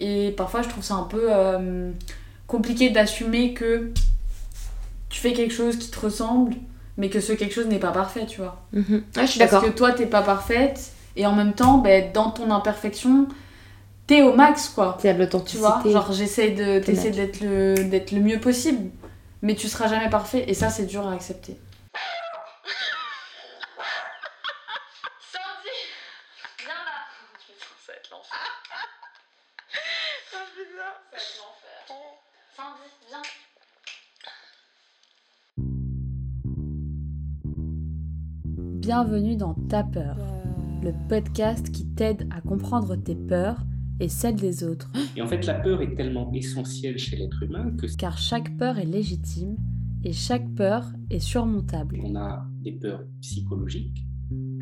Et parfois, je trouve ça un peu euh, compliqué d'assumer que tu fais quelque chose qui te ressemble, mais que ce quelque chose n'est pas parfait, tu vois. Mhm. Je suis Parce d'accord. que toi, t'es pas parfaite, et en même temps, ben, dans ton imperfection, t'es au max, quoi. De Tu l'authenticité. vois, genre j'essaie T'es d'être le, d'être le mieux possible, mais tu seras jamais parfait, et ça, c'est dur à accepter. Bienvenue dans Ta peur, le podcast qui t'aide à comprendre tes peurs et celles des autres, Et en fait, la peur est tellement essentielle chez l'être humain que car chaque peur est légitime et chaque peur est surmontable. on a des peurs psychologiques,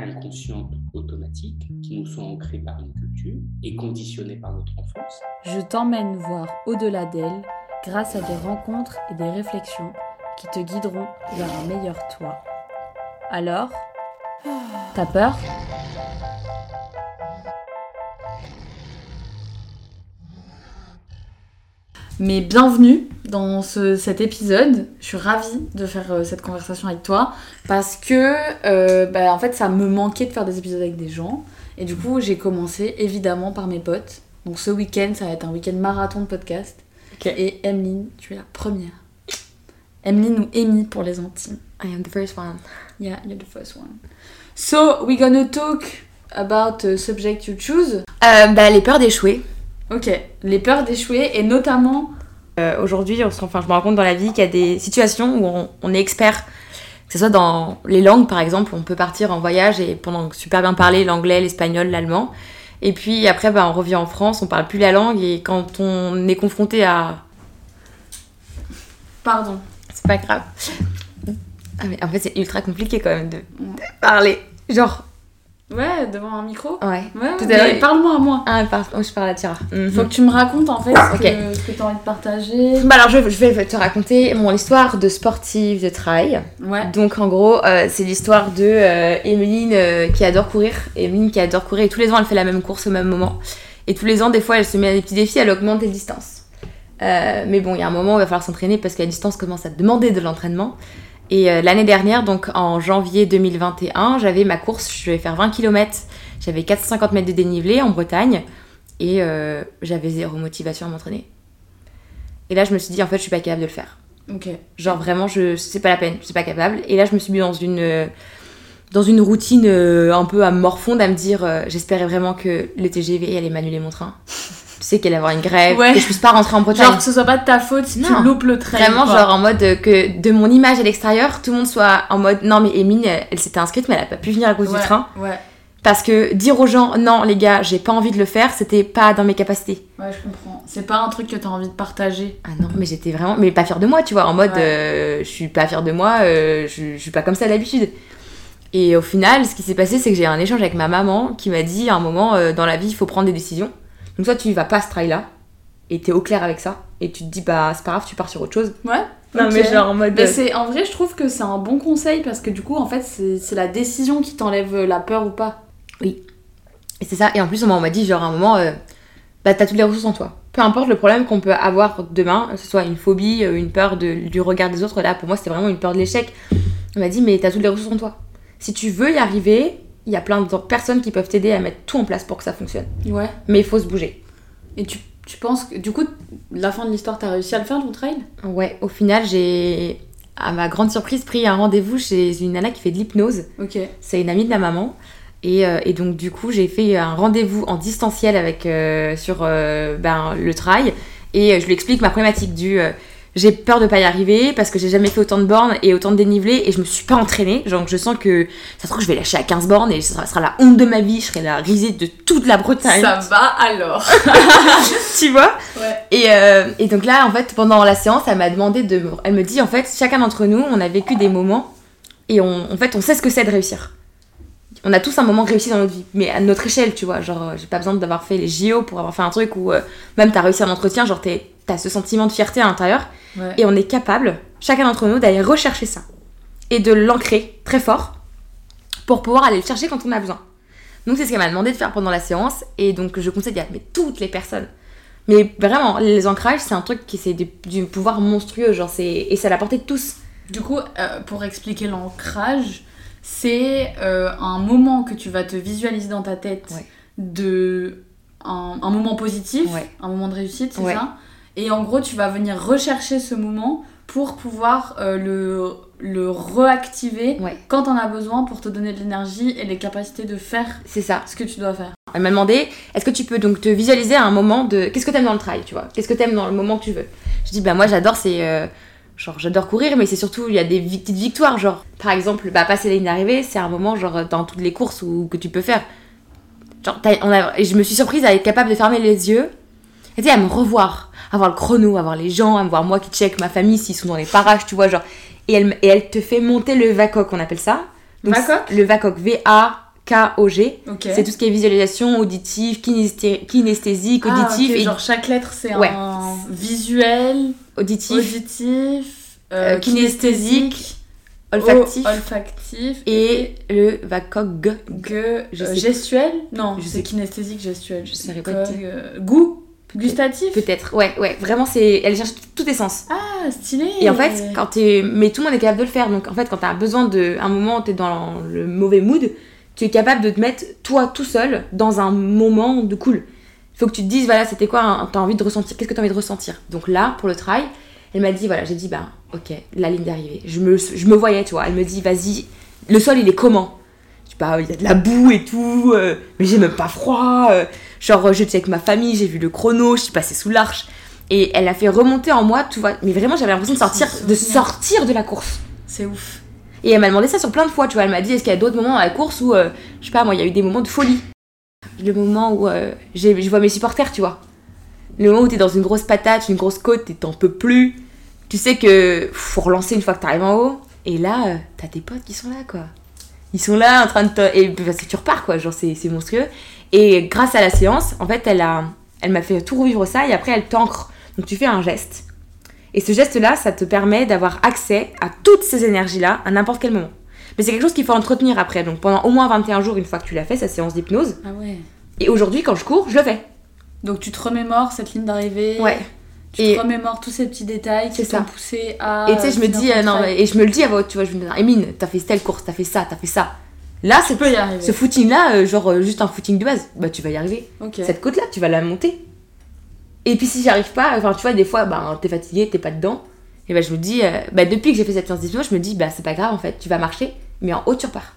inconscientes, automatiques, qui nous sont ancrées par une culture et conditionnées par notre enfance. Je t'emmène voir au-delà d'elles grâce à des rencontres et des réflexions qui te guideront vers un meilleur toi. Alors, t'as peur Mais bienvenue dans ce- cet épisode. Je suis ravie de faire euh, cette conversation avec toi parce que euh, bah, en fait ça me manquait de faire des épisodes avec des gens et du coup j'ai commencé évidemment par mes potes. Donc ce week-end ça va être un week-end marathon de podcast et Emeline tu es la première. Emeline ou Amy pour les intimes. I am the first one. Yeah, you're the first one. So we're gonna talk about a subject you choose. Euh, bah, les peurs d'échouer. Ok, les peurs d'échouer et notamment Euh, Aujourd'hui, on se- enfin, je me rends compte dans la vie qu'il y a des situations où on, on est expert. Que ce soit dans les langues, par exemple, on peut partir en voyage et pendant super bien parler l'anglais, l'espagnol, l'allemand. Et puis après, bah, on revient en France, on parle plus la langue et quand on est confronté à. pardon. C'est pas grave. Ah, mais en fait, c'est ultra compliqué quand même de, de parler. Genre, Ouais, devant un micro. ouais. Ouais, Tout à parle-moi à moi. Ah, par- oh, je parle à Tira. Mhm. Faut que tu me racontes en fait ce que, que t'as envie de partager. Bah alors je, je vais te raconter mon histoire de sportive de trail. Ouais. Donc en gros euh, c'est l'histoire de euh, Emeline euh, qui adore courir. Emeline qui adore courir et tous les ans elle fait la même course au même moment. Et tous les ans des fois elle se met à des petits défis, elle augmente les distances. Euh, mais bon il y a un moment où il va falloir s'entraîner parce que la distance commence à demander de l'entraînement. Et euh, l'année dernière, donc en janvier 2021, j'avais ma course, je vais faire 20 km, j'avais 450 mètres de dénivelé en Bretagne et euh, j'avais zéro motivation à m'entraîner. Et là je me suis dit en fait je suis pas capable de le faire. Ok. Genre vraiment, je c'est pas la peine, je suis pas capable. Et là, je me suis mis dans une euh, dans une routine un peu à morfonde à me dire, euh, j'espérais vraiment que le TGV allait m'annuler mon train. Tu sais qu'elle allait avoir une grève, Ouais. que je puisse pas rentrer en Bretagne. Genre que ce soit pas de ta faute si Non. tu loupes le train. Vraiment, quoi. genre en mode que de mon image à l'extérieur, tout le monde soit en mode non mais Emine, elle, elle s'était inscrite mais elle a pas pu venir à cause Ouais, du train. Ouais, Parce que dire aux gens non les gars, j'ai pas envie de le faire, c'était pas dans mes capacités. ouais, je comprends. C'est pas un truc que t'as envie de partager. Ah non, mais j'étais vraiment, mais pas fière de moi, tu vois, en mode, euh, je suis pas fière de moi, euh, je, je suis pas comme ça d'habitude. Et au final, ce qui s'est passé, c'est que j'ai eu un échange avec ma maman qui m'a dit à un moment, euh, dans la vie, il faut prendre des décisions. Donc soit tu vas pas à ce trail-là, et t'es au clair avec ça, et tu te dis, bah c'est pas grave, tu pars sur autre chose. Ouais. Non, mais genre en mode. Mais c'est en vrai, je trouve que c'est un bon conseil parce que du coup, en fait, c'est c'est la décision qui t'enlève la peur ou pas. Et c'est ça, et en plus, on m'a dit, genre à un moment, euh, bah t'as toutes les ressources en toi. Peu importe le problème qu'on peut avoir demain, que ce soit une phobie, euh, une peur de, du regard des autres, là pour moi c'était vraiment une peur de l'échec. On m'a dit, mais t'as toutes les ressources en toi. Si tu veux y arriver, il y a plein de personnes qui peuvent t'aider à mettre tout en place pour que ça fonctionne. Ouais. Mais il faut se bouger. Et tu, tu penses que du coup, la fin de l'histoire, t'as réussi à le faire ton trail? Ouais, au final, j'ai, à ma grande surprise, pris un rendez-vous chez une nana qui fait de l'hypnose. Ok. C'est une amie de la maman. Et, euh, et donc, du coup, j'ai fait un rendez-vous en distanciel avec, euh, sur euh, ben, le trail. Et je lui explique ma problématique du. J'ai peur de pas y arriver parce que j'ai jamais fait autant de bornes et autant de dénivelé et je me suis pas entraînée. Genre, je sens que ça se trouve, je vais lâcher à 15 bornes et ça sera la honte de ma vie. Je serai la risée de toute la Bretagne. Ça va alors. tu vois? Ouais. et, euh, et donc là, en fait, pendant la séance, elle m'a demandé de. me- Elle me dit, en fait, chacun d'entre nous, on a vécu des moments et on, en fait, on sait ce que c'est de réussir. On a tous un moment réussi dans notre vie, mais à notre échelle, tu vois. Genre, j'ai pas besoin d'avoir fait les JO pour avoir fait un truc où euh, même t'as réussi un entretien, genre t'es- t'as ce sentiment de fierté à l'intérieur. Ouais. Et on est capable, chacun d'entre nous, d'aller rechercher ça et de l'ancrer très fort pour pouvoir aller le chercher quand on a besoin. Donc c'est ce qu'elle m'a demandé de faire pendant la séance et donc je conseille à mais toutes les personnes Mais vraiment, les ancrages, c'est un truc qui c'est du, du pouvoir monstrueux, genre c'est et ça l'a porté de tous. Du coup, euh, pour expliquer l'ancrage, c'est euh, un moment que tu vas te visualiser dans ta tête Ouais. de un, un moment positif, Ouais. un moment de réussite, c'est Ouais. ça? Et en gros, tu vas venir rechercher ce moment pour pouvoir euh, le, le réactiver Ouais. quand t'en as besoin pour te donner de l'énergie et les capacités de faire C'est ça. ce que tu dois faire. Elle m'a demandé est-ce que tu peux donc te visualiser à un moment de qu'est-ce que t'aimes dans le trail, tu vois? Qu'est-ce que t'aimes dans le moment que tu veux? Je dis bah moi j'adore c'est euh, genre j'adore courir mais c'est surtout il y a des petites victoires genre par exemple bah passer la ligne d'arrivée c'est un moment genre dans toutes les courses où, que tu peux faire. Genre on a, et je me suis surprise à être capable de fermer les yeux et tu sais, à me revoir, à voir le chrono, à voir les gens, à me voir moi qui check ma famille s'ils sont dans les parages, tu vois genre et elle et elle te fait monter le VACOG on appelle ça. Donc, VACOG Le VACOG V A K O G. Ok. C'est tout ce qui est visualisation, auditive, kinésthé- kinesthésique, Ah, auditif, ok, et genre chaque lettre c'est Ouais. un visuel, auditif, auditif, euh, Euh, kinesthésique, kinesthésique, olfactif et le VACOG. Je euh, sais- gestuel? Non, Je c'est sais- kinesthésique, gestuel. Je Cog, pas euh, goût? Gustatif Peut-être, ouais, ouais, vraiment, c'est. Elle cherche tous tes sens. Ah, stylé Et en fait, quand t'es. Mais tout le monde est capable de le faire. Donc en fait, quand t'as besoin de. Un moment où t'es dans le mauvais mood, tu es capable de te mettre, toi, tout seul, dans un moment de cool. Il faut que tu te dises, voilà, c'était quoi, hein, t'as envie de ressentir, qu'est-ce que t'as envie de ressentir? Donc là, pour le trail, elle m'a dit, voilà, j'ai dit, bah, ok, la ligne d'arrivée. Je me, je me voyais, tu vois. Elle me dit, vas-y, le sol, il est comment? Je dis, bah, il y a de la boue et tout, euh, mais j'ai même pas froid. euh, genre, j'étais avec ma famille, j'ai vu le chrono, je suis passée sous l'arche. Et elle a fait remonter en moi, tu vois. Mais vraiment, j'avais l'impression de sortir, de sortir de la course. C'est ouf. Et elle m'a demandé ça sur plein de fois, tu vois. Elle m'a dit, est-ce qu'il y a d'autres moments dans la course où, euh, je sais pas, moi, il y a eu des moments de folie? Le moment où euh, je vois mes supporters, tu vois. Le moment où t'es dans une grosse patate, une grosse côte, et t'en peux plus. Tu sais que faut relancer une fois que t'arrives en haut. Et là, euh, t'as tes potes qui sont là, quoi. Ils sont là en train de. Et parce que tu repars, quoi. Genre, c'est monstrueux. Et grâce à la séance, en fait, elle a, elle m'a fait tout revivre ça. Et après, elle t'ancre. Donc, tu fais un geste. Et ce geste-là, ça te permet d'avoir accès à toutes ces énergies-là à n'importe quel moment. Mais c'est quelque chose qu'il faut entretenir après. Donc, pendant au moins 21 jours, une fois que tu l'as fait, cette séance d'hypnose. Ah ouais. Et aujourd'hui, quand je cours, je le fais. Donc tu te remémores cette ligne d'arrivée. Ouais. Tu Et- te remémores tous ces petits détails qui t'ont poussé à. Et tu sais, je me dis, euh, non, et je me le dis à voix haute, tu vois, je me dis, Emine, t'as fait telle course, t'as fait ça, t'as fait ça. Là, Tu c'est peux y arriver. ce footing-là, euh, genre euh, juste un footing de base, bah tu vas y arriver. Ok. Cette côte-là, tu vas la monter. Et puis si j'y arrive pas, enfin tu vois, des fois, bah, t'es fatigué, t'es pas dedans. Et bah je me dis, euh, bah depuis que j'ai fait cette séance d'hypnose, je me dis, bah c'est pas grave en fait, tu vas marcher, mais en haut tu repars.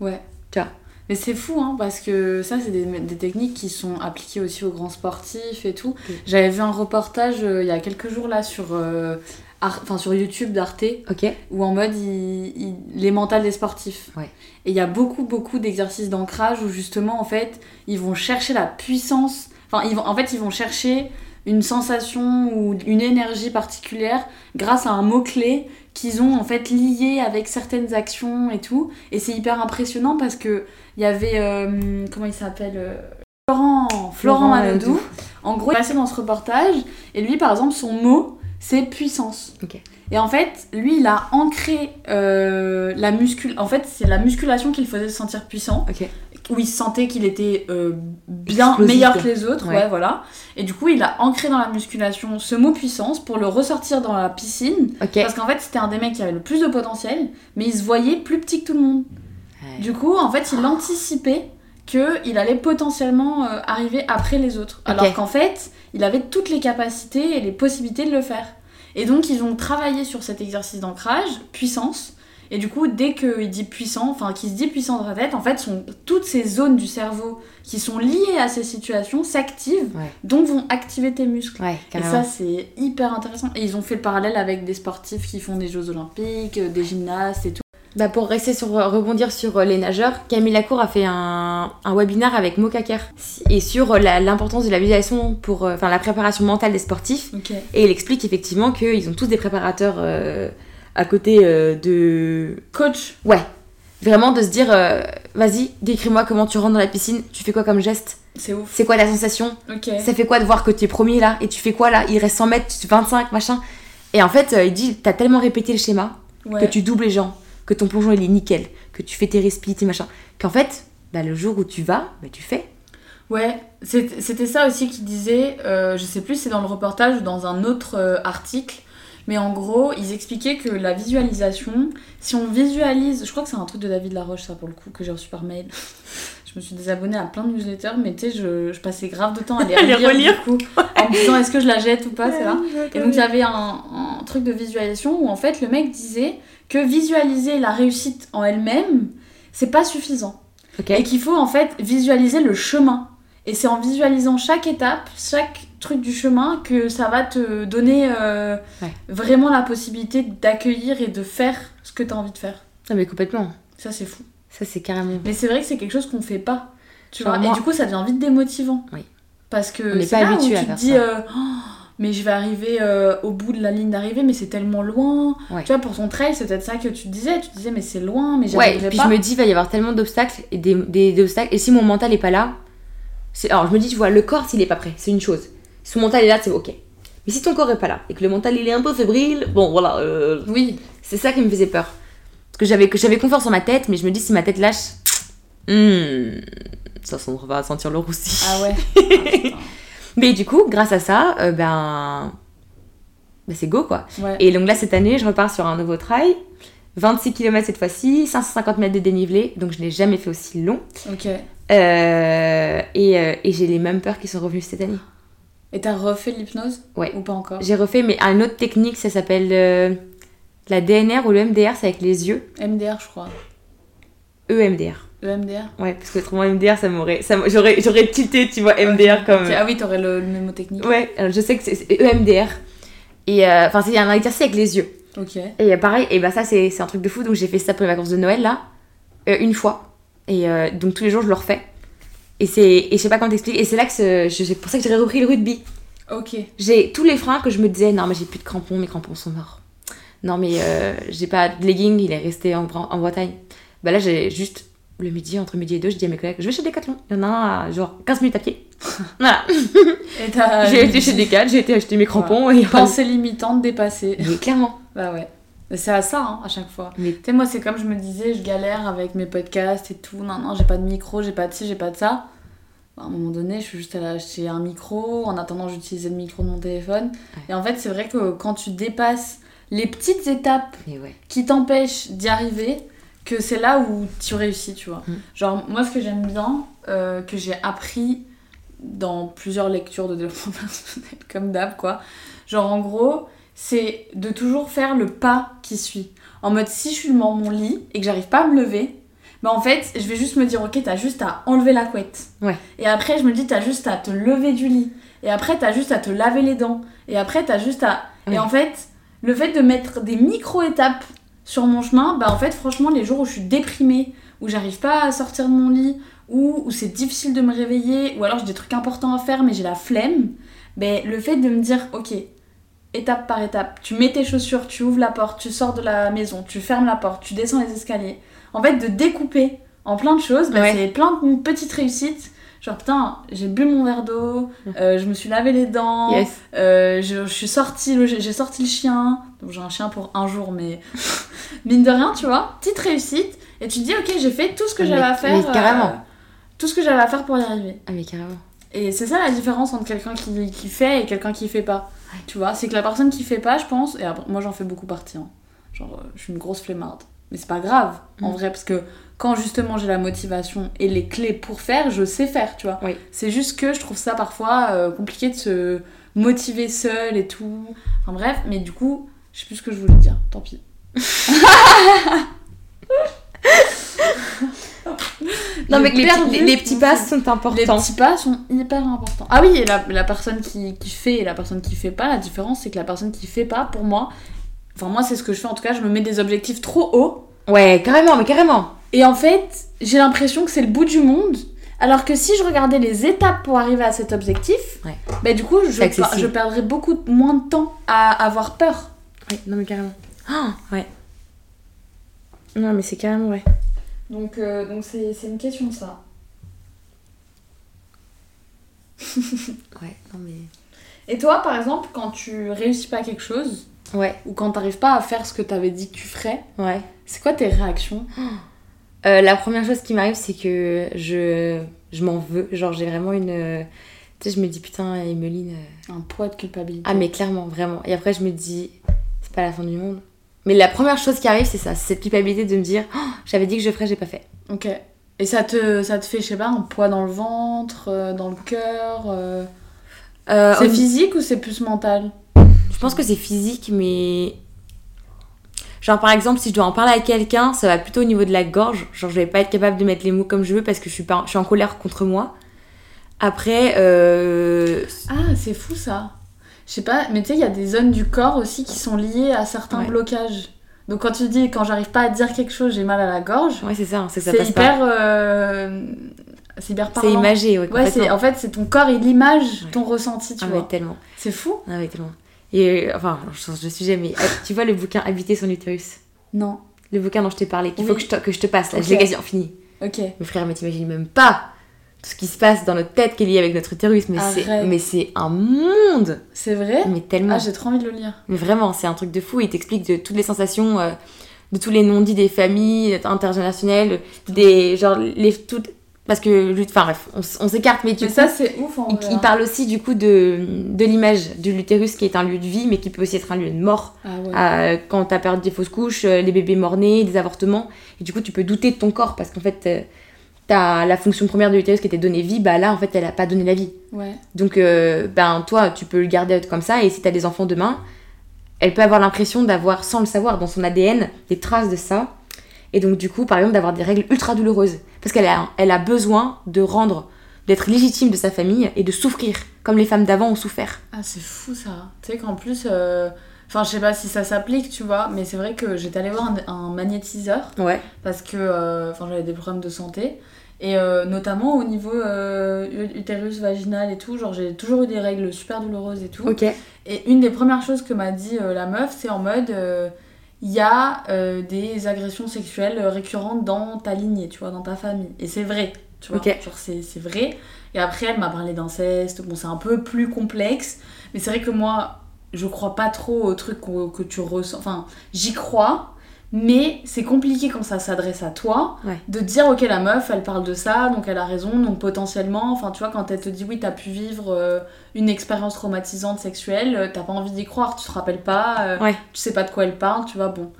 Ouais. Tu vois. Mais c'est fou, hein, parce que ça, c'est des, des techniques qui sont appliquées aussi aux grands sportifs et tout. J'avais vu un reportage euh, il y a quelques jours là sur, euh, enfin, sur YouTube d'Arte, Ok où en mode il- il- les mentales des sportifs. Ouais. Et il y a beaucoup, beaucoup d'exercices d'ancrage où justement, en fait, ils vont chercher la puissance. Enfin, ils vont, en fait, ils vont chercher une sensation ou une énergie particulière grâce à un mot-clé qu'ils ont en fait lié avec certaines actions et tout. Et c'est hyper impressionnant parce que il y avait. euh, comment il s'appelle euh, Florent, Florent Florent Manodou. En gros, il est passé dans ce reportage et lui, par exemple, son mot, c'est puissance. Et en fait, lui, il a ancré euh, la muscul. En fait, c'est la musculation qui le faisait se sentir puissant, où il se sentait qu'il était euh, bien Explosif, meilleur que les autres. Ouais. Ouais. voilà. Et du coup, il a ancré dans la musculation ce mot puissance pour le ressortir dans la piscine. Parce qu'en fait, c'était un des mecs qui avait le plus de potentiel, mais il se voyait plus petit que tout le monde. Ouais. Du coup, en fait, il anticipait qu'il allait potentiellement euh, arriver après les autres. Alors qu'en fait, il avait toutes les capacités et les possibilités de le faire. Et donc, ils ont travaillé sur cet exercice d'ancrage, puissance. Et du coup, dès qu'il dit puissant, enfin qu'il se dit puissant dans sa tête, en fait, sont, toutes ces zones du cerveau qui sont liées à ces situations s'activent, Ouais. donc vont activer tes muscles. Ouais, Et ça, c'est hyper intéressant. Et ils ont fait le parallèle avec des sportifs qui font des Jeux Olympiques, euh, des gymnastes et tout. Bah pour rester sur rebondir sur euh, les nageurs, Camille Lacour a fait un, un webinaire avec Mo Kaker. Et sur euh, la- l'importance de la visualisation pour euh, enfin la préparation mentale des sportifs. Et il explique effectivement qu'ils ont tous des préparateurs euh, à côté euh, de Coach, ouais. Vraiment de se dire euh, vas-y décris-moi comment tu rentres dans la piscine tu fais quoi comme geste? C'est ouf. c'est quoi ta sensation? Ça fait quoi de voir que tu es premier là? Et tu fais quoi là? Il reste 100 mètres 25 machin. Et en fait euh, il dit t'as tellement répété le schéma Ouais. que tu doubles les gens, que ton plongeon il est nickel, que tu fais tes respis, tes machins, qu'en fait, bah, le jour où tu vas, bah, tu fais. Ouais, c'était ça aussi qu'il disait, euh, je sais plus c'est dans le reportage ou dans un autre euh, article, mais en gros, ils expliquaient que la visualisation, si on visualise, je crois que c'est un truc de David Laroche, ça pour le coup, que j'ai reçu par mail. je me suis désabonnée à plein de newsletters, mais tu sais, je, je passais grave de temps à les À les relire, relire. du coup, en me disant est-ce que je la jette ou pas, c'est là. Et donc il y avait un, un truc de visualisation où en fait le mec disait que visualiser la réussite en elle-même, c'est pas suffisant. Et qu'il faut en fait visualiser le chemin. Et c'est en visualisant chaque étape, chaque truc du chemin que ça va te donner euh, Ouais. vraiment la possibilité d'accueillir et de faire ce que tu as envie de faire. Non, mais complètement. Ça c'est fou. Ça, c'est carrément. Mais c'est vrai que c'est quelque chose qu'on fait pas. Tu Genre vois. moi- Et du coup ça devient vite démotivant. Oui. Parce que c'est pas là où habitué tu à te faire dis ça. euh, Oh, mais je vais arriver euh, au bout de la ligne d'arrivée mais c'est tellement loin. Ouais. Tu vois pour ton trail c'est peut-être ça que tu disais. Tu disais mais c'est loin mais j'y Ouais, arriverai puis pas. je me dis, il va y avoir tellement d'obstacles et des, des- des obstacles. Et si mon mental est pas là, c'est. Alors, je me dis, tu vois, le corps, s'il est pas prêt, c'est une chose. Si mon mental est là, c'est ok. Mais si ton corps est pas là et que le mental il est un peu fébrile, bon voilà, euh, Oui. c'est ça qui me faisait peur. Parce que j'avais que j'avais confiance en ma tête, mais je me dis si ma tête lâche, hmm, ça on va sentir le roussi. Ah ouais. Ah. Mais du coup, grâce à ça, euh, ben, ben c'est go quoi. ouais. Et donc là, cette année, je repars sur un nouveau trail. 26 km cette fois-ci, 550 mètres de dénivelé, donc je n'ai jamais fait aussi long. Ok. Euh, et euh, et j'ai les mêmes peurs qui sont revenues cette année. Et t'as refait l'hypnose? Ouais. Ou pas encore? J'ai refait, mais une autre technique, ça s'appelle euh, la DNR ou le MDR, c'est avec les yeux. MDR, je crois. E EMDR. Le MDR Ouais, parce que autrement MDR, ça m'aurait, ça j'aurais, j'aurais tilté, tu vois, MDR comme. Ah oui, t'aurais le, le mnémotechnique. Ouais, alors je sais que c'est EMDR. Et euh, enfin, c'est un exercice avec les yeux. Ok. Et euh, pareil, et bah ça c'est un truc de fou. Donc j'ai fait ça pour les vacances de Noël là, euh, une fois. Et euh, donc tous les jours je le refais. Et c'est et je sais pas comment t'expliquer. Et c'est là que c'est pour ça que j'ai repris le rugby. Ok. J'ai tous les freins que je me disais non mais j'ai plus de crampons, mes crampons sont morts. Non mais euh, j'ai pas de legging, il est resté en, en Bretagne. Bah là j'ai juste le midi entre midi et deux, je dis à mes collègues je vais chez Decathlon. Il y en a un à genre 15 minutes à pied. voilà. J'ai été chez Decathlon, j'ai été acheter mes crampons et Pensée limitante dépassée. Mais clairement. Bah ouais. C'est à ça, hein, à chaque fois. Mais- Tu sais, moi, c'est comme je me disais, je galère avec mes podcasts et tout. Non, non, j'ai pas de micro, j'ai pas de ci, j'ai pas de ça. Bah, à un moment donné, je suis juste allée acheter un micro. En attendant, j'utilisais le micro de mon téléphone. Et en fait, c'est vrai que quand tu dépasses les petites étapes ouais. qui t'empêchent d'y arriver, que c'est là où tu réussis, tu vois. Mm. Genre, moi, ce que j'aime bien, euh, que j'ai appris dans plusieurs lectures de développement personnel, comme d'hab, quoi. Genre, en gros, c'est de toujours faire le pas qui suit. En mode, si je suis dans mon lit et que j'arrive pas à me lever, bah en fait, je vais juste me dire, ok, t'as juste à enlever la couette. Ouais. Et après, je me dis, t'as juste à te lever du lit. Et après, t'as juste à te laver les dents. Et après, t'as juste à. Ouais. Et en fait, le fait de mettre des micro-étapes sur mon chemin, bah en fait, franchement, les jours où je suis déprimée, où j'arrive pas à sortir de mon lit, ou où c'est difficile de me réveiller, ou alors j'ai des trucs importants à faire, mais j'ai la flemme, ben le fait de me dire, ok, étape par étape, tu mets tes chaussures, tu ouvres la porte, tu sors de la maison, tu fermes la porte, tu descends les escaliers. En fait, de découper en plein de choses, ben, Ouais. c'est plein de petites réussites. Genre, putain, j'ai bu mon verre d'eau, euh, je me suis lavé les dents, Yes. euh, je, je suis sortie, j'ai sorti le chien. Donc j'ai un chien pour un jour, mais mine de rien, tu vois, petite réussite. Et tu te dis, ok, j'ai fait tout ce que Mais- j'avais à faire. mais carrément. euh, tout ce que j'avais à faire pour y arriver. Ah mais carrément. Et c'est ça la différence entre quelqu'un qui, qui fait et quelqu'un qui fait pas. Tu vois, c'est que la personne qui fait pas, je pense, et après, moi j'en fais beaucoup partie. hein. Genre, je suis une grosse flemmarde. Mais c'est pas grave, en Mm. vrai, parce que quand justement j'ai la motivation et les clés pour faire, je sais faire, tu vois. Oui. C'est juste que je trouve ça parfois euh, compliqué de se motiver seul et tout. Enfin bref, mais du coup, je sais plus ce que je voulais dire, tant pis. Non mais les, perdu petits- les- les pas sont Les importants. petits pas sont hyper importants. Ah oui, et la, la personne qui, qui fait et la personne qui fait pas, la différence c'est que la personne qui fait pas, pour moi, enfin moi c'est ce que je fais en tout cas, je me mets des objectifs trop hauts Ouais, carrément, mais carrément. Et en fait j'ai l'impression que c'est le bout du monde. Alors que si je regardais les étapes pour arriver à cet objectif, Ouais. bah du coup je, je perdrais beaucoup moins de temps à avoir peur. Ouais, non mais carrément. Ah, ouais. Non mais c'est carrément ouais. Donc euh, donc c'est une question ça. Ouais, non mais. Et toi par exemple quand tu réussis pas quelque chose Ouais, ou quand t'arrives pas à faire ce que t'avais dit que tu ferais, ouais. c'est quoi tes réactions? Euh, la première chose qui m'arrive, c'est que je, Je m'en veux. Genre, j'ai vraiment une. euh, Tu sais, je me dis, putain, Emeline. euh, Un poids de culpabilité. Ah, mais clairement, vraiment. Et après, je me dis, c'est pas la fin du monde. Mais la première chose qui arrive, c'est ça. C'est cette culpabilité de me dire, Oh, j'avais dit que je ferais, j'ai pas fait. Ok. Et ça te, ça te fait, je sais pas, un poids dans le ventre, dans le cœur euh, Euh, C'est physique ou c'est plus mental? Je pense que c'est physique, mais. Genre, par exemple, si je dois en parler à quelqu'un, ça va plutôt au niveau de la gorge. Genre, je vais pas être capable de mettre les mots comme je veux parce que je suis, pas... je suis en colère contre moi. Après, euh... Ah, c'est fou ça. Je sais pas, mais tu sais, il y a des zones du corps aussi qui sont liées à certains Ouais. blocages. Donc quand tu dis, quand j'arrive pas à dire quelque chose, j'ai mal à la gorge, ouais, c'est ça, c'est ça c'est hyper. pas. euh, C'est hyper C'est parlant. imagé, ouais, Ouais, c'est, en fait, c'est ton corps, il image Ouais. ton ressenti, tu Ah, vois. ouais, tellement. C'est fou Ah, ouais, tellement. Et enfin, je change de sujet, mais euh, tu vois le bouquin Habiter son utérus? Non. Le bouquin dont je t'ai parlé, qu'il Oui. faut que je, te, que je te passe, là, Ok. je l'ai quasiment fini. Ok. Mes frères, mais t'imagines même pas tout ce qui se passe dans notre tête qui est lié avec notre utérus, mais c'est, mais c'est un monde C'est vrai? Mais tellement. Ah, j'ai trop envie de le lire. Mais vraiment, c'est un truc de fou. Il t'explique de toutes les sensations, euh, de tous les non-dits des familles intergénérationnelles, des genre les toutes. Parce que, enfin bref, on, s'écarte, mais du Mais coup, ça, c'est ouf en il, vrai. il hein. parle aussi du coup de, de l'image de l'utérus qui est un lieu de vie, mais qui peut aussi être un lieu de mort. Ah ouais. Euh, quand t'as perdu des fausses couches, euh, les bébés morts-nés, des avortements, et du coup, tu peux douter de ton corps parce qu'en fait, euh, t'as la fonction première de l'utérus qui était donner vie, bah là, en fait, elle a pas donné la vie. Ouais. Donc, euh, ben, toi, tu peux le garder comme ça, et si t'as des enfants demain, elle peut avoir l'impression d'avoir, sans le savoir, dans son ADN, des traces de ça. Et donc, du coup, par exemple, d'avoir des règles ultra douloureuses. Parce qu'elle a, elle a besoin de rendre, d'être légitime de sa famille et de souffrir, comme les femmes d'avant ont souffert. Ah, c'est fou ça. Tu sais qu'en plus, euh, enfin, je sais pas si ça s'applique, tu vois, mais c'est vrai que j'étais allée voir un, un magnétiseur Ouais. parce que euh, enfin, j'avais des problèmes de santé. Et euh, notamment au niveau euh, utérus vaginal et tout, genre j'ai toujours eu des règles super douloureuses et tout. Ok. Et une des premières choses que m'a dit euh, la meuf, c'est en mode il y a euh, des agressions sexuelles récurrentes dans ta lignée, tu vois, dans ta famille. Et c'est vrai, tu vois. Ok. Genre c'est c'est vrai. Et après, elle m'a parlé d'inceste. Bon, c'est un peu plus complexe. Mais c'est vrai que moi, je crois pas trop au truc que, que tu ressens. Enfin, j'y crois. Mais c'est compliqué quand ça s'adresse à toi Ouais. de dire ok la meuf elle parle de ça donc elle a raison donc potentiellement enfin tu vois quand elle te dit oui t'as pu vivre euh, une expérience traumatisante sexuelle euh, t'as pas envie d'y croire tu te rappelles pas euh, Ouais. tu sais pas de quoi elle parle tu vois bon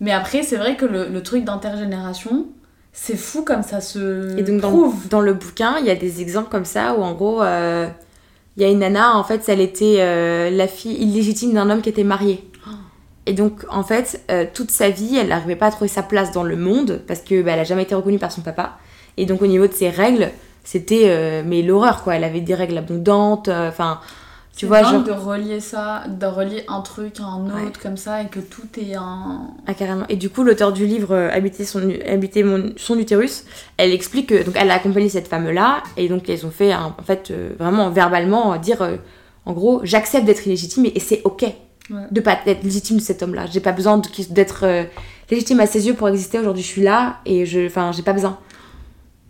mais après c'est vrai que le, le truc d'intergénération c'est fou comme ça se Et donc dans, prouve dans le bouquin, il y a des exemples comme ça où en gros, il y a une nana, en fait, elle était la fille illégitime d'un homme qui était marié. Et donc, en fait, euh, toute sa vie, elle n'arrivait pas à trouver sa place dans le monde parce que bah, elle a jamais été reconnue par son papa. Et donc, au niveau de ses règles, c'était euh, mais l'horreur quoi. Elle avait des règles abondantes. euh, Enfin, tu C'est vois, genre de relier ça de relier un truc à un autre Ouais. comme ça et que tout est un Ah, carrément. Et du coup, l'auteur du livre Habiter, son, Habiter mon, son utérus, elle explique que donc elle a accompagné cette femme-là et donc elles ont fait un- en fait vraiment verbalement dire en gros j'accepte d'être illégitime et, et c'est ok Ouais. de pas être légitime de cet homme-là. J'ai pas besoin d'être euh, légitime à ses yeux pour exister. Aujourd'hui, je suis là et je, enfin, j'ai pas besoin.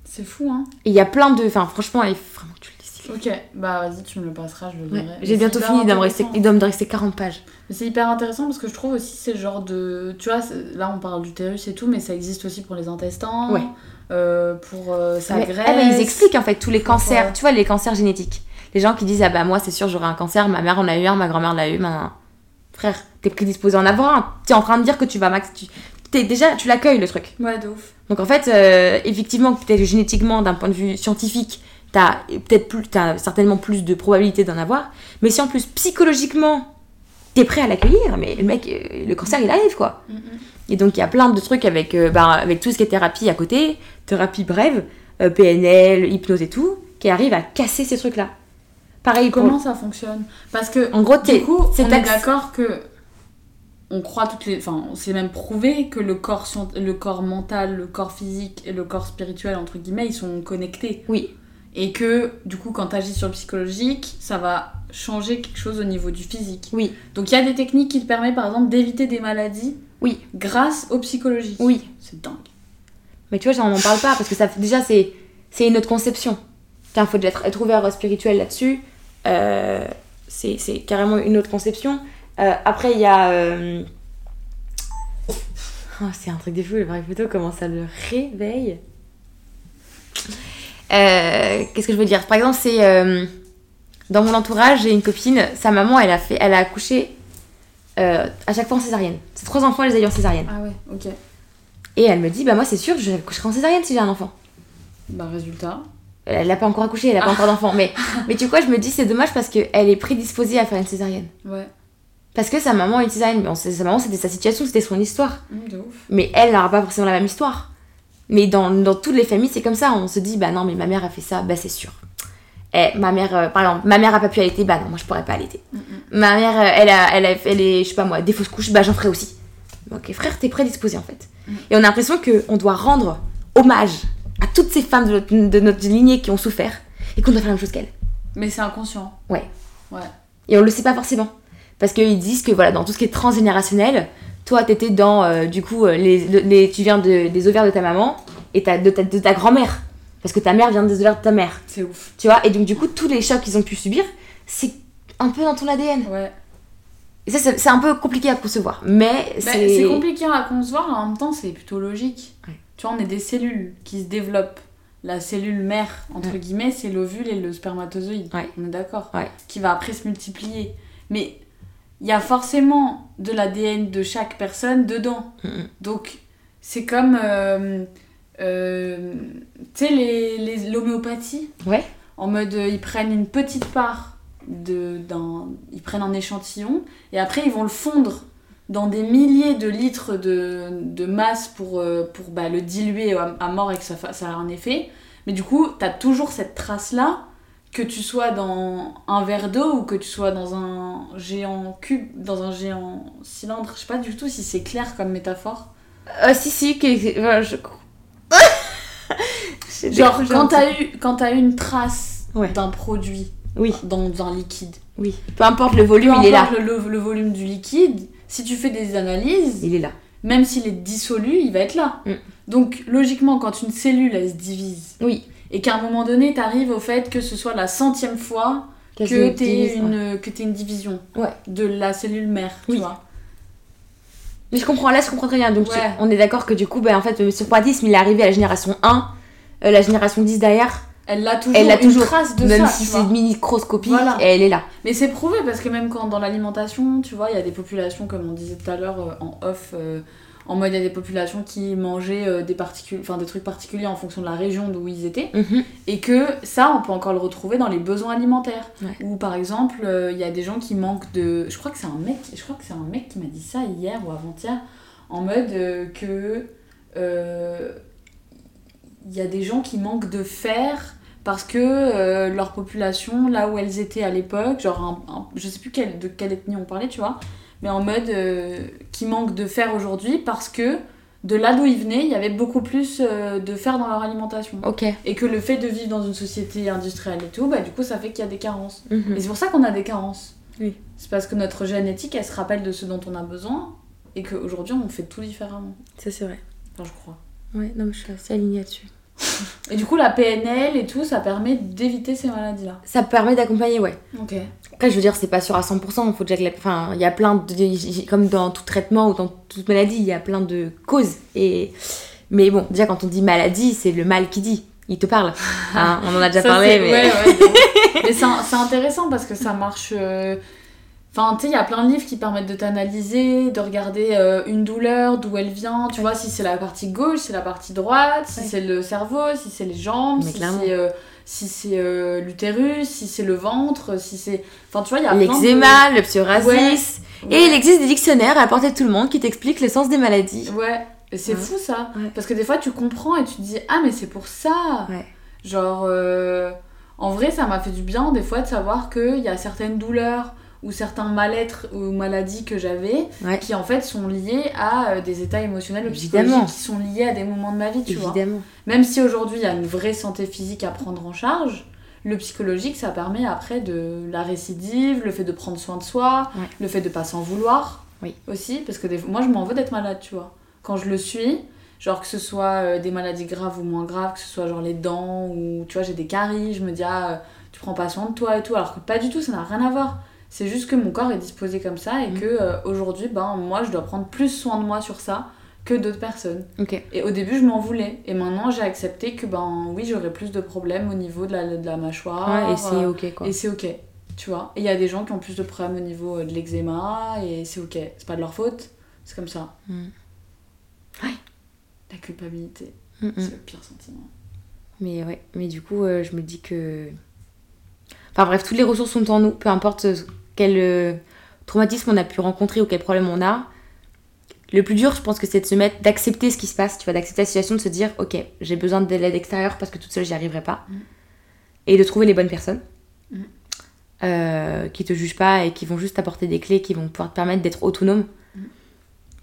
c'est fou hein Et il y a plein de, enfin, franchement, il faut vraiment que tu le ok bah vas-y tu me le passeras je le Ouais. lirai J'ai Mais bientôt c'est fini, il doit, me rester, intéressant. il doit me rester 40 pages. Mais c'est hyper intéressant parce que je trouve aussi ces genres de. Tu vois, c'est- là on parle d'utérus et tout, mais ça existe aussi pour les intestins, Ouais. euh, pour euh, sa Mais- graisse. ah, mais ils expliquent en fait tous les cancers, euh, tu vois, les cancers génétiques. Les gens qui disent Ah bah moi c'est sûr j'aurai un cancer, ma mère en a eu un, ma grand-mère l'a eu, ben, frère, t'es prédisposé à en avoir un. T'es en train de dire que tu vas max. Tu, t'es déjà, tu l'accueilles le truc. Ouais, de ouf. Donc en fait, euh, effectivement, peut-être génétiquement, d'un point de vue scientifique, t'as peut-être plus, t'as certainement plus de probabilité d'en avoir. Mais si en plus psychologiquement, t'es prêt à l'accueillir, mais le mec, euh, le cancer il arrive quoi. Mm, mm. Et donc il y a plein de trucs avec, euh, bah, avec tout ce qui est thérapie à côté, thérapie brève, euh, PNL, hypnose et tout, qui arrivent à casser ces trucs-là. Pareil pour... Comment ça fonctionne? Parce que En gros, du coup, c'est on est d'accord que on croit toutes les. Enfin, c'est même prouvé que le corps, le corps mental, le corps physique et le corps spirituel entre guillemets, ils sont connectés. Oui, Et que du coup, quand t'agis sur le psychologique, ça va changer quelque chose au niveau du physique. oui, Donc il y a des techniques qui te permettent par exemple d'éviter des maladies Oui. grâce au psychologique. oui. C'est dingue. Mais tu vois, j'en en parle pas parce que ça, déjà, c'est, c'est une autre conception. Il faut déjà être, être ouvert spirituel là-dessus. Euh, c'est, carrément une autre conception. Euh, après, il y a. euh, oh, c'est un truc de fou, le vrai photo, comment ça le réveille. Euh, Qu'est-ce que je veux dire? Par exemple, c'est dans mon entourage, j'ai une copine, sa maman, elle a fait, elle a accouché à chaque fois en césarienne. Ses trois enfants, elle les a eu en césarienne. Ah ouais, ok. Et elle me dit, bah moi c'est sûr, je accoucherai en césarienne si j'ai un enfant. Bah, résultat. Elle n'a pas encore accouché, elle n'a pas encore d'enfant. Mais, mais tu vois, je me dis, c'est dommage parce qu'elle est prédisposée à faire une césarienne. Ouais. Parce que sa maman est une césarienne. Bon, sa maman, c'était sa situation, c'était son histoire. Hum, de ouf. Mais elle n'aura pas forcément la même histoire. Mais dans, dans toutes les familles, c'est comme ça. On se dit, bah non, mais ma mère a fait ça, bah c'est sûr. Eh, ma mère, euh, par exemple, ma mère a pas pu allaiter, bah non, moi je pourrais pas allaiter. Ma mère, euh, elle, a, elle, a, elle est, je sais pas moi, des fausses couches, bah j'en ferai aussi. Ok, frère, t'es prédisposé en fait. Et on a l'impression qu'on doit rendre hommage à toutes ces femmes de notre, de notre lignée qui ont souffert et qu'on doit faire la même chose qu'elles. Mais c'est inconscient. Ouais. Ouais. Et on le sait pas forcément. Parce qu'ils disent que voilà, dans tout ce qui est transgénérationnel, toi t'étais dans, euh, du coup, euh, les, les- tu viens de- des ovaires de ta maman et ta, de ta, de ta grand-mère. Parce que ta mère vient des ovaires de ta mère. C'est ouf. Tu vois Et donc du coup, tous les chocs qu'ils ont pu subir, c'est un peu dans ton ADN. Ouais. Et ça, c'est c'est un peu compliqué à concevoir. Mais Bah, c'est... c'est compliqué à concevoir, en même temps, c'est plutôt logique. Ouais. Tu vois, on est des cellules qui se développent. La cellule mère, entre Ouais. guillemets, c'est l'ovule et le spermatozoïde. Ouais. On est d'accord Ouais. Qui va après se multiplier. Mais il y a forcément de l'ADN de chaque personne dedans. Donc, c'est comme. euh, euh, tu sais, les- les- l'homéopathie Ouais. En mode, euh, ils prennent une petite part de, d'un. Ils prennent un échantillon et après, ils vont le fondre dans des milliers de litres de, de masse pour, euh, pour bah, le diluer à, à mort et que ça, ça a un effet. Mais du coup, t'as toujours cette trace-là, que tu sois dans un verre d'eau ou que tu sois dans un géant cube, dans un géant cylindre. Je sais pas du tout si c'est clair comme métaphore. Euh, si, si, que- je... J'ai Genre, quand t'as eu, quand t'as eu une trace Ouais. d'un produit Oui, dans un liquide, oui. Peu importe le peu volume, il est là. importe le, le- le volume du liquide, si tu fais des analyses, Il est là. même s'il est dissolu, il va être là. Mm. Donc, logiquement, quand une cellule, elle se divise, Oui. et qu'à un moment donné, t'arrives au fait que ce soit la centième fois que divise, ouais. une, que t'aies une division Ouais. de la cellule mère, Oui. tu vois. Mais je comprends, là je comprends très bien. Donc Ouais. tu- on est d'accord que du coup, ben, en fait, le surpoids-disme, il est arrivé à la génération 1, euh, la génération 10 derrière, Elle l'a toujours, Elle une toujours, trace de même ça, si c'est Voilà. et elle est là. Mais c'est prouvé parce que même quand dans l'alimentation, tu vois, il y a des populations, comme on disait tout à l'heure euh, en off, euh, en mode il y a des populations qui mangeaient euh, des, particules, enfin, des trucs particuliers en fonction de la région d'où ils étaient. Mhm. Et que ça, on peut encore le retrouver dans les besoins alimentaires. Ouais. Ou par exemple, euh, il y a des gens qui manquent de. Je crois que c'est un mec, je crois que c'est un mec qui m'a dit ça hier ou avant-hier, en mode que y a des gens qui manquent de fer parce que euh, leur population, là où elles étaient à l'époque, genre un, un- je sais plus de quelle ethnie on parlait, tu vois, mais en mode euh, qui manque de fer aujourd'hui parce que de là d'où ils venaient, il y avait beaucoup plus euh, de fer dans leur alimentation. Ok. Et que le fait de vivre dans une société industrielle et tout, bah du coup ça fait qu'il y a des carences. Mhm. Et c'est pour ça qu'on a des carences. Oui. C'est parce que notre génétique, elle se rappelle de ce dont on a besoin et qu'aujourd'hui on fait tout différemment. Ça c'est vrai. Enfin, je crois. Ouais, non, mais je suis assez alignée là-dessus. Et du coup, la PNL et tout, ça permet d'éviter ces maladies-là? Ça permet d'accompagner, ouais. Ok. Après, je veux dire, c'est pas sûr à 100%. Il faut déjà que la- Enfin, il y a plein de. Comme dans tout traitement ou dans toute maladie, il y a plein de causes. Et... Mais bon, déjà, quand on dit maladie, c'est le mal qui dit. Il te parle. Hein, on en a déjà Ça, parlé, c'est- mais. ouais, ouais, mais c'est intéressant parce que ça marche. euh, Enfin, tu sais, il y a plein de livres qui permettent de t'analyser, de regarder euh, une douleur, d'où elle vient, tu vois, si c'est la partie gauche, si c'est la partie droite, si Ouais. c'est le cerveau, si c'est les jambes, Mais si clairement. c'est euh, si c'est euh, l'utérus, si c'est le ventre, si c'est. Enfin, tu vois, il y a de- L'eczéma, le psoriasis. Ouais. Et il existe des dictionnaires à portée de tout le monde qui t'expliquent le sens des maladies. Ouais, et c'est fou ça. Parce que des fois tu comprends et tu te dis Ah, mais c'est pour ça. Genre, en vrai, ça m'a fait du bien des fois de savoir qu'il y a certaines douleurs ou certains mal-être ou maladies que j'avais Ouais. qui en fait sont liés à euh, des états émotionnels ou psychologiques qui sont liés à des moments de ma vie, tu vois. Évidemment. Même si aujourd'hui il y a une vraie santé physique à prendre en charge, le psychologique ça permet après de la récidive, le fait de prendre soin de soi, Ouais. le fait de pas s'en vouloir Oui. aussi, parce que des moi je m'en veux d'être malade, tu vois. Quand je le suis, genre que ce soit euh, des maladies graves ou moins graves, que ce soit genre les dents ou tu vois j'ai des caries, je me dis ah euh, tu prends pas soin de toi et tout, alors que pas du tout, ça n'a rien à voir. C'est juste que mon corps est disposé comme ça et Mm. que euh, aujourd'hui ben moi je dois prendre plus soin de moi sur ça que d'autres personnes. Et au début, je m'en voulais. Et maintenant, j'ai accepté que, ben oui, j'aurais plus de problèmes au niveau de la, de la mâchoire. Ouais, et c'est ok quoi. Et c'est ok, tu vois. Et il y a des gens qui ont plus de problèmes au niveau euh, de l'eczéma, et c'est ok. C'est pas de leur faute, c'est comme ça. Mm. La culpabilité, Mm, mm. c'est le pire sentiment. Mais ouais, mais du coup, euh, je me dis que. Enfin bref, toutes les ressources sont en nous, peu importe quel euh, traumatisme on a pu rencontrer ou quel problème on a. Le plus dur, je pense que c'est de se mettre, d'accepter ce qui se passe, tu vois, d'accepter la situation, de se dire, ok, j'ai besoin de l'aide extérieure parce que toute seule, j'y arriverai pas. Mm. Et de trouver les bonnes personnes Mm. euh, qui te jugent pas et qui vont juste t'apporter des clés, qui vont pouvoir te permettre d'être autonome. Mm.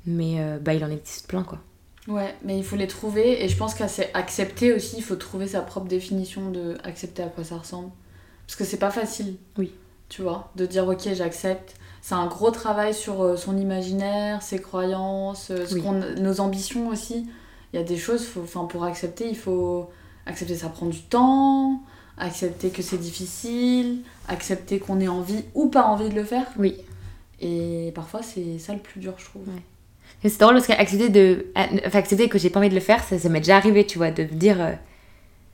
Mais euh, bah, il en existe plein, quoi. Ouais, mais il faut les trouver, et je pense qu'accepter aussi, il faut trouver sa propre définition de accepter à quoi ça ressemble. Parce que c'est pas facile. Oui. Tu vois, de dire ok, j'accepte. C'est un gros travail sur euh, son imaginaire, ses croyances, euh, ce Oui. nos ambitions aussi. Il y a des choses, faut, enfin, pour accepter, il faut accepter ça prend du temps, accepter que c'est difficile, accepter qu'on ait envie ou pas envie de le faire. Oui. Et parfois, c'est ça le plus dur, je trouve. Ouais. C'est drôle parce qu'accepter de... enfin, accepter que j'ai pas envie de le faire, ça, ça m'est déjà arrivé, tu vois, de me dire... euh,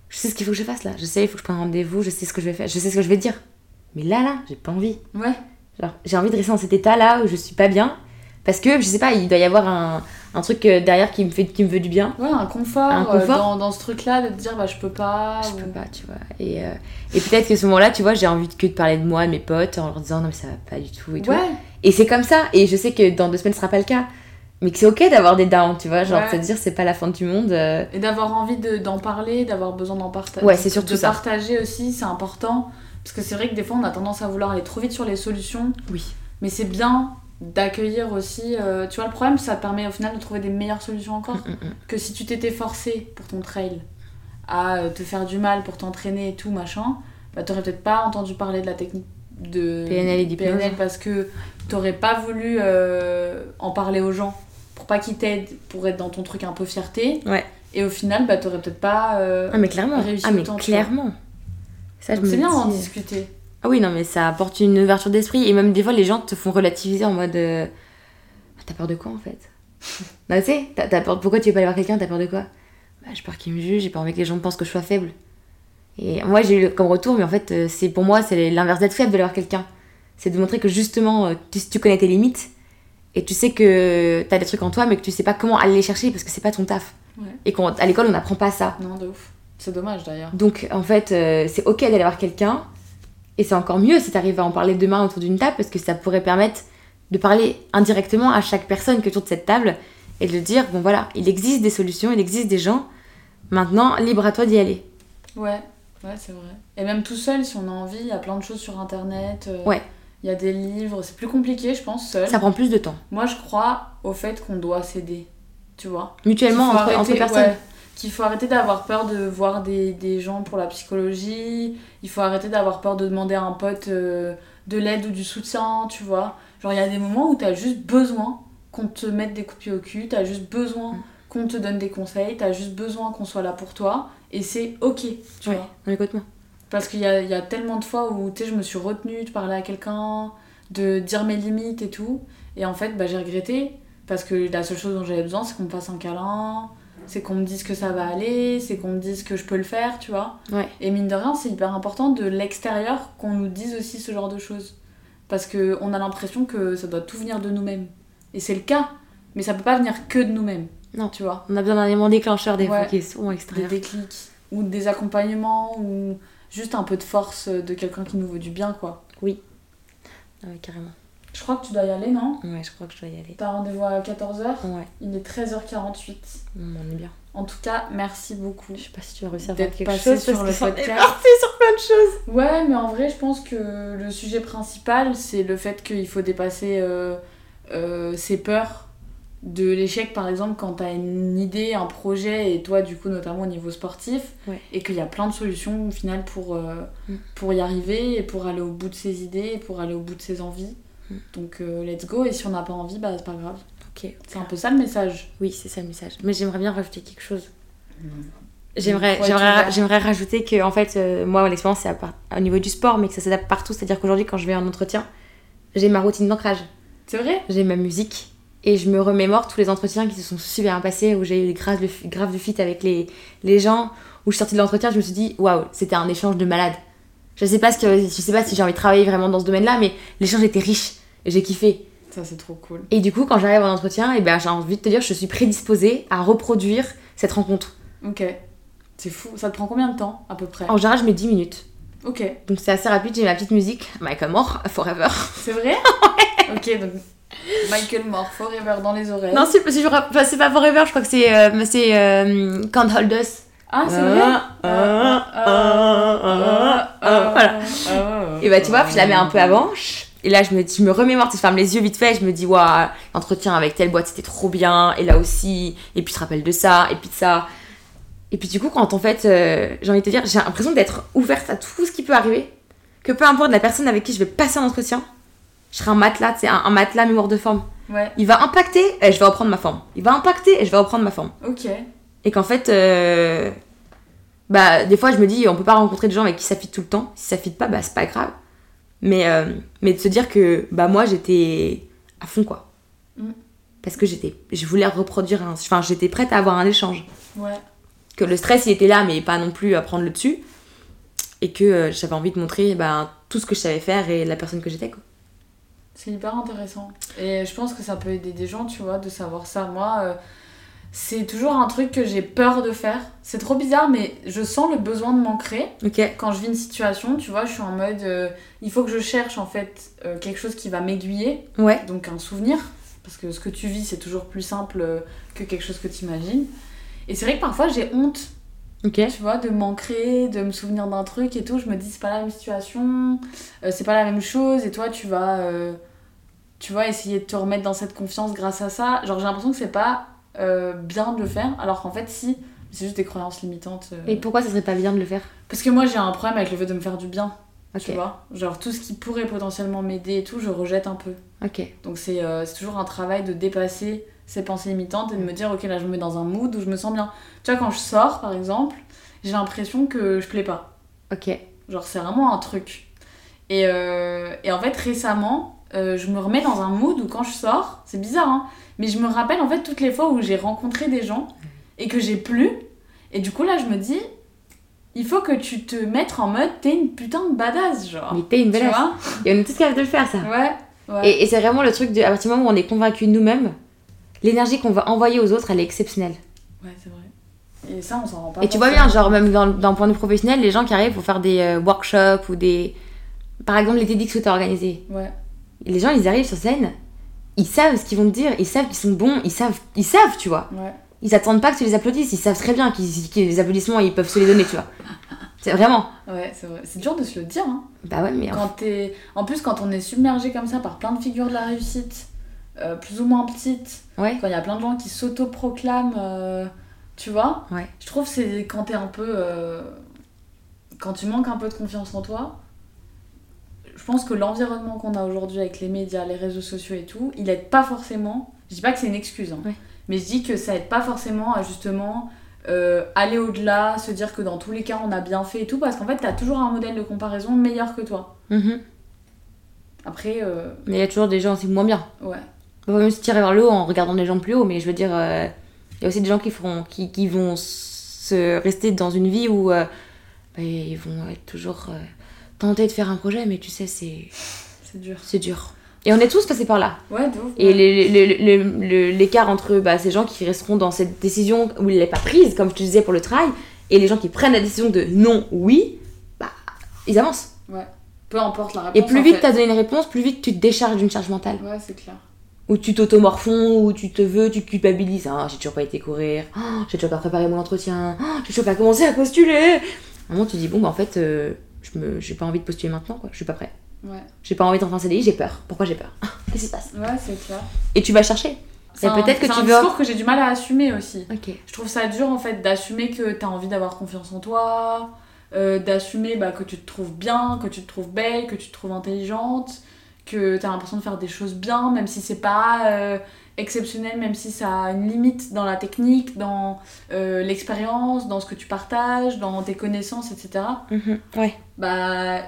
je sais ce qu'il faut que je fasse là, je sais, il faut que je prenne rendez-vous, je sais ce que je vais faire, je sais ce que je vais dire. Mais là, là, j'ai pas envie. Ouais. Genre, j'ai envie de rester dans cet état-là où je suis pas bien. Parce que, je sais pas, il doit y avoir un, un truc euh, derrière qui me, fait, qui me veut du bien. Ouais, un confort, Un euh, confort. dans, dans ce truc-là, de te dire bah je peux pas. Je ou- peux pas, tu vois. Et, euh, et peut-être que ce moment-là, tu vois, j'ai envie que de parler de moi à mes potes en leur disant non, mais ça va pas du tout et tout. Ouais, Et c'est comme ça. Et je sais que dans deux semaines, ce sera pas le cas. Mais que c'est ok d'avoir des downs, tu vois. Genre, Ouais. de se dire, c'est pas la fin du monde. euh, et d'avoir envie de- d'en parler, d'avoir besoin d'en partager. Ouais, c'est surtout de ça. partager aussi, c'est important. Parce que c'est vrai que des fois, on a tendance à vouloir aller trop vite sur les solutions. Oui. Mais c'est bien d'accueillir aussi. euh, tu vois, le problème, ça permet au final de trouver des meilleures solutions encore. Mm, mm, mm. Que si tu t'étais forcé pour ton trail à euh, te faire du mal pour t'entraîner et tout, machin, bah t'aurais peut-être pas entendu parler de la technique de PNL et d'hypnose. PNL parce que t'aurais pas voulu euh, en parler aux gens pour pas qu'ils t'aident pour être dans ton truc un peu fierté. Ouais. Et au final, bah t'aurais peut-être pas. euh, Ah, mais clairement. réussi Ah, mais autant, tu vois. Ça, je me c'est bien d'en dis- discuter. Ah oui, non, mais ça apporte une ouverture d'esprit. Et même des fois, les gens te font relativiser en mode. euh, T'as peur de quoi en fait? Bah, tu sais, t'as- peur... pourquoi tu veux pas aller voir quelqu'un? T'as peur de quoi? Bah, j'ai peur qu'ils me jugent, j'ai envie que les gens pensent que je sois faible. Et moi, j'ai eu comme retour, mais en fait, euh, c'est pour moi, c'est l'inverse d'être faible de voir quelqu'un. C'est de montrer que justement, euh, tu, tu connais tes limites et tu sais que t'as des trucs en toi, mais que tu sais pas comment aller les chercher parce que c'est pas ton taf. Ouais. Et qu'à l'école, on n'apprend pas ça. Non, de ouf. C'est dommage d'ailleurs. Donc en fait, euh, c'est ok d'aller voir quelqu'un. Et c'est encore mieux si t'arrives à en parler demain autour d'une table parce que ça pourrait permettre de parler indirectement à chaque personne qui est autour de cette table et de dire bon voilà, il existe des solutions, il existe des gens. Maintenant, libre à toi d'y aller. Ouais, ouais, c'est vrai. Et même tout seul, si on a envie, il y a plein de choses sur internet. euh, Ouais. Il y a des livres. C'est plus compliqué, je pense, seul. Ça prend plus de temps. Moi, je crois au fait qu'on doit s'aider. Tu vois Mutuellement entre, entre arrêter- personnes. ouais, qu'il faut arrêter d'avoir peur de voir des, des gens pour la psychologie. Il faut arrêter d'avoir peur de demander à un pote euh, de l'aide ou du soutien, tu vois. Genre, il y a des moments où t'as juste besoin qu'on te mette des coups de pied au cul, t'as juste besoin Mm. qu'on te donne des conseils, t'as juste besoin qu'on soit là pour toi. Et c'est ok, tu Ouais, vois. écoute-moi. Parce qu'il y a, y a tellement de fois où tu sais, je me suis retenue de parler à quelqu'un, de dire mes limites et tout. Et en fait, bah, j'ai regretté. Parce que la seule chose dont j'avais besoin, c'est qu'on me fasse un câlin, c'est qu'on me dise que ça va aller, c'est qu'on me dise que je peux le faire, tu vois. Ouais. Et mine de rien, c'est hyper important de l'extérieur qu'on nous dise aussi ce genre de choses. Parce qu'on a l'impression que ça doit tout venir de nous-mêmes. Et c'est le cas, mais ça peut pas venir que de nous-mêmes. Non. Tu vois On a besoin d'un élément déclencheur des fois qui est souvent des déclics ou des accompagnements ou juste un peu de force de quelqu'un qui nous veut du bien quoi. Ah ouais, carrément. Je crois que tu dois y aller non Ouais, je crois que je dois y aller. T'as rendez-vous à 14h, Ouais, il est 13h48. on est bien. En tout cas, merci beaucoup. Je sais pas si tu vas réussir à faire quelque chose sur parce le podcast. parti sur plein de choses. Ouais, mais en vrai, je pense que le sujet principal, c'est le fait qu'il faut dépasser euh, euh, ses peurs de l'échec, par exemple, quand t'as une idée, un projet, et toi, du coup, notamment au niveau sportif, Ouais. et qu'il y a plein de solutions, au final, pour, euh, Mm. pour y arriver, et pour aller au bout de ses idées, et pour aller au bout de ses envies. Donc, euh, let's go, et si on n'a pas envie, bah, c'est pas grave. Ok. C'est un peu ça le message. Oui, c'est ça le message. Mais j'aimerais bien rajouter quelque chose. Mm. J'aimerais, rajouter que, en fait, euh, moi, l'expérience, c'est au niveau du sport, mais que ça s'adapte partout. C'est-à-dire qu'aujourd'hui, quand je vais en entretien, j'ai ma routine d'ancrage. C'est vrai? J'ai ma musique. Et je me remémore tous les entretiens qui se sont super bien passés, où j'ai eu grave grave de fit avec les, les gens, où je suis sortie de l'entretien, je me suis dit, waouh, c'était un échange de malade. Je sais pas, ce que, je sais pas si j'ai envie de travailler vraiment dans ce domaine-là, mais l'échange était riche et j'ai kiffé. Ça, c'est trop cool. Et du coup, quand j'arrive en entretien, et ben, j'ai envie de te dire, je suis prédisposée à reproduire cette rencontre. Ok. C'est fou. Ça te prend combien de temps, à peu près? En général, je mets 10 minutes. Ok. Donc c'est assez rapide, j'ai ma petite musique, Michael Moore, Forever. C'est vrai? Ok, donc Michael Moore, Forever dans les oreilles. Non, c'est enfin, c'est pas Forever, je crois que c'est euh, c'est, euh, Can't Hold Us. Ah, c'est vrai voilà. Et bah tu vois, je la mets un peu avant. Et là, je me, je me remémore, tu fermes les yeux vite fait, je me dis, waouh, l'entretien avec telle boîte, c'était trop bien, et là aussi, et puis tu te rappelles de ça, et puis de ça. Et puis du coup, quand en fait, euh, j'ai envie de te dire, j'ai l'impression d'être ouverte à tout ce qui peut arriver, que peu importe la personne avec qui je vais passer un entretien, je serai un matelas, c'est un, un matelas mémoire de forme. Ouais, Il va impacter, et je vais reprendre ma forme. Il va impacter, et je vais reprendre ma forme. ok. Et qu'en fait, euh, bah, des fois, je me dis, on peut pas rencontrer des gens avec qui ça fit tout le temps. Si ça fit pas, bah, c'est pas grave. Mais, euh, mais de se dire que, bah, moi, j'étais à fond, quoi. Mm. Parce que j'étais, je voulais reproduire un, enfin, j'étais prête à avoir un échange. Ouais. Que le stress, il était là, mais pas non plus à prendre le dessus. Et que euh, j'avais envie de montrer, bah, tout ce que je savais faire et la personne que j'étais, quoi. C'est hyper intéressant. Et je pense que ça peut aider des gens, tu vois, de savoir ça. Moi, euh, c'est toujours un truc que j'ai peur de faire. C'est trop bizarre, mais je sens le besoin de m'ancrer. Quand je vis une situation, tu vois, je suis en mode. euh, il faut que je cherche, en fait, euh, quelque chose qui va m'aiguiller. Ouais. Donc un souvenir. Parce que ce que tu vis, c'est toujours plus simple euh, que quelque chose que tu imagines. Et c'est vrai que parfois, j'ai honte Ok. tu vois, de m'ancrer, de me souvenir d'un truc et tout. Je me dis, c'est pas la même situation, c'est pas la même chose, et toi, tu vas, tu vas essayer de te remettre dans cette confiance grâce à ça. Genre, j'ai l'impression que c'est pas euh, bien de le faire, alors qu'en fait, si, c'est juste des croyances limitantes. euh. Et pourquoi ça serait pas bien de le faire? Parce que moi, j'ai un problème avec le fait de me faire du bien, tu vois. Genre, tout ce qui pourrait potentiellement m'aider et tout, je rejette un peu. Ok. Donc, c'est euh, toujours un travail de dépasser ces pensées limitantes et de me dire, ok, là, je me mets dans un mood où je me sens bien. Tu vois, quand je sors, par exemple, j'ai l'impression que je plais pas. Ok. Genre, c'est vraiment un truc. Et, euh, et en fait, récemment, euh, je me remets dans un mood où quand je sors, c'est bizarre, hein, mais je me rappelle en fait toutes les fois où j'ai rencontré des gens et que j'ai plu. Et du coup, là, je me dis, il faut que tu te mettes en mode, t'es une putain de badass, genre. Mais t'es une tu vois Et on est tous capables de le faire, ça. Ouais, ouais. Et, et c'est vraiment le truc de, à partir du moment où on est convaincu nous-mêmes, l'énergie qu'on va envoyer aux autres, elle est exceptionnelle. Ouais, c'est vrai. Et ça, on s'en rend pas Et tu vois bien, genre, même dans- d'un point de vue professionnel, les gens qui arrivent pour faire des euh, workshops ou des. Par exemple, les TEDx que t'as organisé. Ouais, Les gens, ils arrivent sur scène, ils savent ce qu'ils vont te dire, ils savent qu'ils sont bons, ils savent, ils savent, tu vois. ouais. Ils attendent pas que tu les applaudisses, ils savent très bien qu'ils, que les applaudissements, ils peuvent se les donner, tu vois. C'est vraiment. Ouais, c'est vrai. C'est dur de se le dire, hein. Bah ouais, mais. Quand t'es... En plus, quand on est submergé comme ça par plein de figures de la réussite, euh, plus ou moins petites, Ouais. quand il y a plein de gens qui s'autoproclament, euh, tu vois, Ouais. je trouve que c'est quand t'es un peu. euh, quand tu manques un peu de confiance en toi, pense que l'environnement qu'on a aujourd'hui avec les médias, les réseaux sociaux et tout, il aide pas forcément. Je dis pas que c'est une excuse, hein, Ouais. mais je dis que ça aide pas forcément à justement. euh, aller au-delà, se dire que dans tous les cas on a bien fait et tout, parce qu'en fait t'as toujours un modèle de comparaison meilleur que toi. Mhm. Après, euh, Mais il y a toujours des gens aussi moins bien. ouais. On va même se tirer vers le haut en regardant les gens plus haut, mais je veux dire, euh, il y a aussi des gens qui, feront, qui, qui vont se rester dans une vie où bah, ils vont être toujours tentés de faire un projet, mais tu sais, c'est C'est dur. c'est dur. Et on est tous passés par là. Ouais, de ouf. Et ouais. l'écart entre bah, ces gens qui resteront dans cette décision où il n'est pas prise, comme je te disais pour le travail, et les gens qui prennent la décision de non, oui, bah, ils avancent. Peu importe la réponse. Et plus vite tu as donné une réponse, plus vite tu te décharges d'une charge mentale. Ouais, c'est clair. Où tu t'automorfonds, où tu te veux, tu culpabilises. Ah, j'ai toujours pas été courir, Ah, j'ai toujours pas préparé mon entretien, Ah, j'ai toujours pas commencé à postuler. À un moment, tu dis, bon, bah en fait, euh, je me, j'ai pas envie de postuler maintenant, quoi. Je suis pas prêt. Ouais, J'ai pas envie d'entrer en CDI, j'ai peur. Pourquoi j'ai peur? Qu'est-ce qui se passe? Ouais c'est clair. Et tu vas chercher. C'est peut-être que c'est tu un veux- discours que j'ai du mal à assumer aussi. Je trouve ça dur en fait d'assumer que t'as envie d'avoir confiance en toi, euh, d'assumer bah, que tu te trouves bien, que tu te trouves belle, que tu te trouves intelligente, que t'as l'impression de faire des choses bien, même si c'est pas euh, exceptionnel, même si ça a une limite dans la technique, dans euh, l'expérience, dans ce que tu partages, dans tes connaissances, etc. Mhm. Ouais. Bah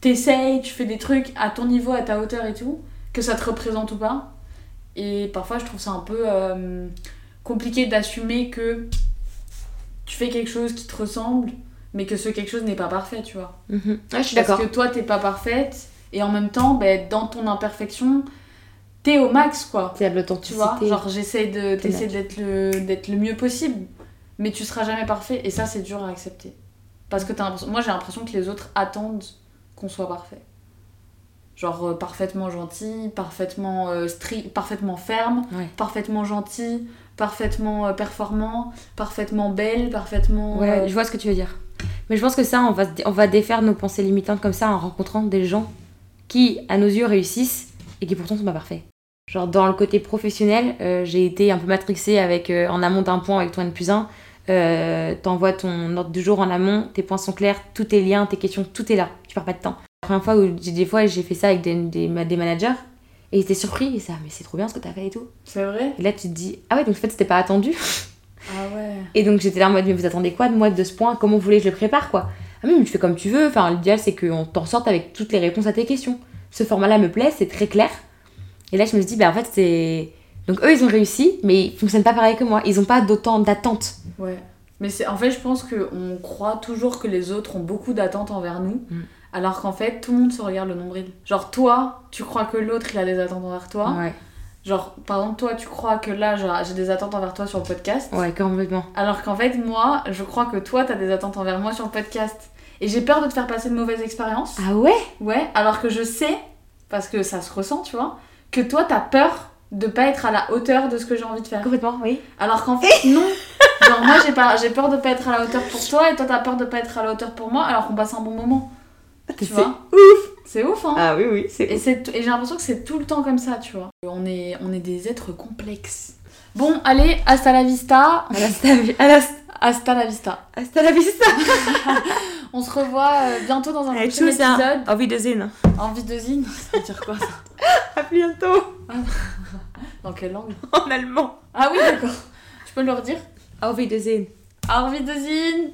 t'essayes, tu fais des trucs à ton niveau, à ta hauteur et tout, que ça te représente ou pas. Et parfois, je trouve ça un peu euh, compliqué d'assumer que tu fais quelque chose qui te ressemble, mais que ce quelque chose n'est pas parfait, tu vois. Mhm. Je suis Parce d'accord. que toi, t'es pas parfaite, et en même temps, ben, dans ton imperfection, t'es au max, quoi. De Tu l'authenticité. vois, genre j'essaie T'es d'être le d'être le mieux possible, mais tu seras jamais parfait et ça c'est dur à accepter. Parce que moi j'ai l'impression que les autres attendent qu'on soit parfait. Genre euh, parfaitement gentil, parfaitement euh, strict, parfaitement ferme, Ouais. parfaitement gentil, parfaitement euh, performant, parfaitement belle, parfaitement Ouais, je vois ce que tu veux dire. Mais je pense que ça, on va, on va défaire nos pensées limitantes comme ça en rencontrant des gens qui, à nos yeux, réussissent et qui pourtant sont pas parfaits. Genre, dans le côté professionnel, j'ai été un peu matrixée avec, en amont d'un point avec toi N plus 1. Euh, T'envoies ton ordre du jour en amont, tes points sont clairs, tous tes liens, tes questions, tout est là. Tu perds pas de temps. La première fois où j'ai des fois j'ai fait ça avec des, des, des managers et ils étaient surpris et ça, mais c'est trop bien ce que t'as fait et tout. C'est vrai? Et là, tu te dis, ah ouais, donc en fait, c'était pas attendu. Ah ouais. Et donc j'étais là en mode, mais vous attendez quoi de moi de ce point? Comment vous voulez que je le prépare quoi? Ah mais tu fais comme tu veux. Enfin, l'idéal c'est qu'on t'en sorte avec toutes les réponses à tes questions. Ce format-là me plaît, c'est très clair. Et là je me suis dit, bah en fait c'est. Donc eux ils ont réussi, mais ils fonctionnent pas pareil que moi. Ils ont pas d'autant d'attentes. Ouais. Mais c'est en fait, je pense qu'on croit toujours que les autres ont beaucoup d'attentes envers nous, Mm. alors qu'en fait, tout le monde se regarde le nombril. Genre, toi, tu crois que l'autre, il a des attentes envers toi. Ouais, Genre, par exemple, toi, tu crois que là, j'ai des attentes envers toi sur le podcast. ouais, complètement. Alors qu'en fait, moi, je crois que toi, t'as des attentes envers moi sur le podcast. Et j'ai peur de te faire passer de mauvaises expériences. Ah ouais? Ouais, alors que je sais, parce que ça se ressent, tu vois, que toi, t'as peur de pas être à la hauteur de ce que j'ai envie de faire. Complètement, oui. Alors qu'en fait, non. Genre, moi, j'ai pas, j'ai peur de pas être à la hauteur pour toi, et toi, t'as peur de pas être à la hauteur pour moi, alors qu'on passe un bon moment. Tu C'est vois ouf C'est ouf, hein Ah oui, oui, c'est Et, c'est- et j'ai l'impression que c'est tout le temps comme ça, tu vois. On est, on est des êtres complexes. Bon, allez, hasta la vista. Hasta, la- Hasta la vista. hasta la vista On se revoit euh, bientôt dans un prochain hein. épisode. Auf Wiedersehen. Envie de zine Ça veut dire quoi, ça? À bientôt Dans quelle langue En allemand. Ah oui, d'accord. Tu peux le redire Auf Wiedersehen. De zine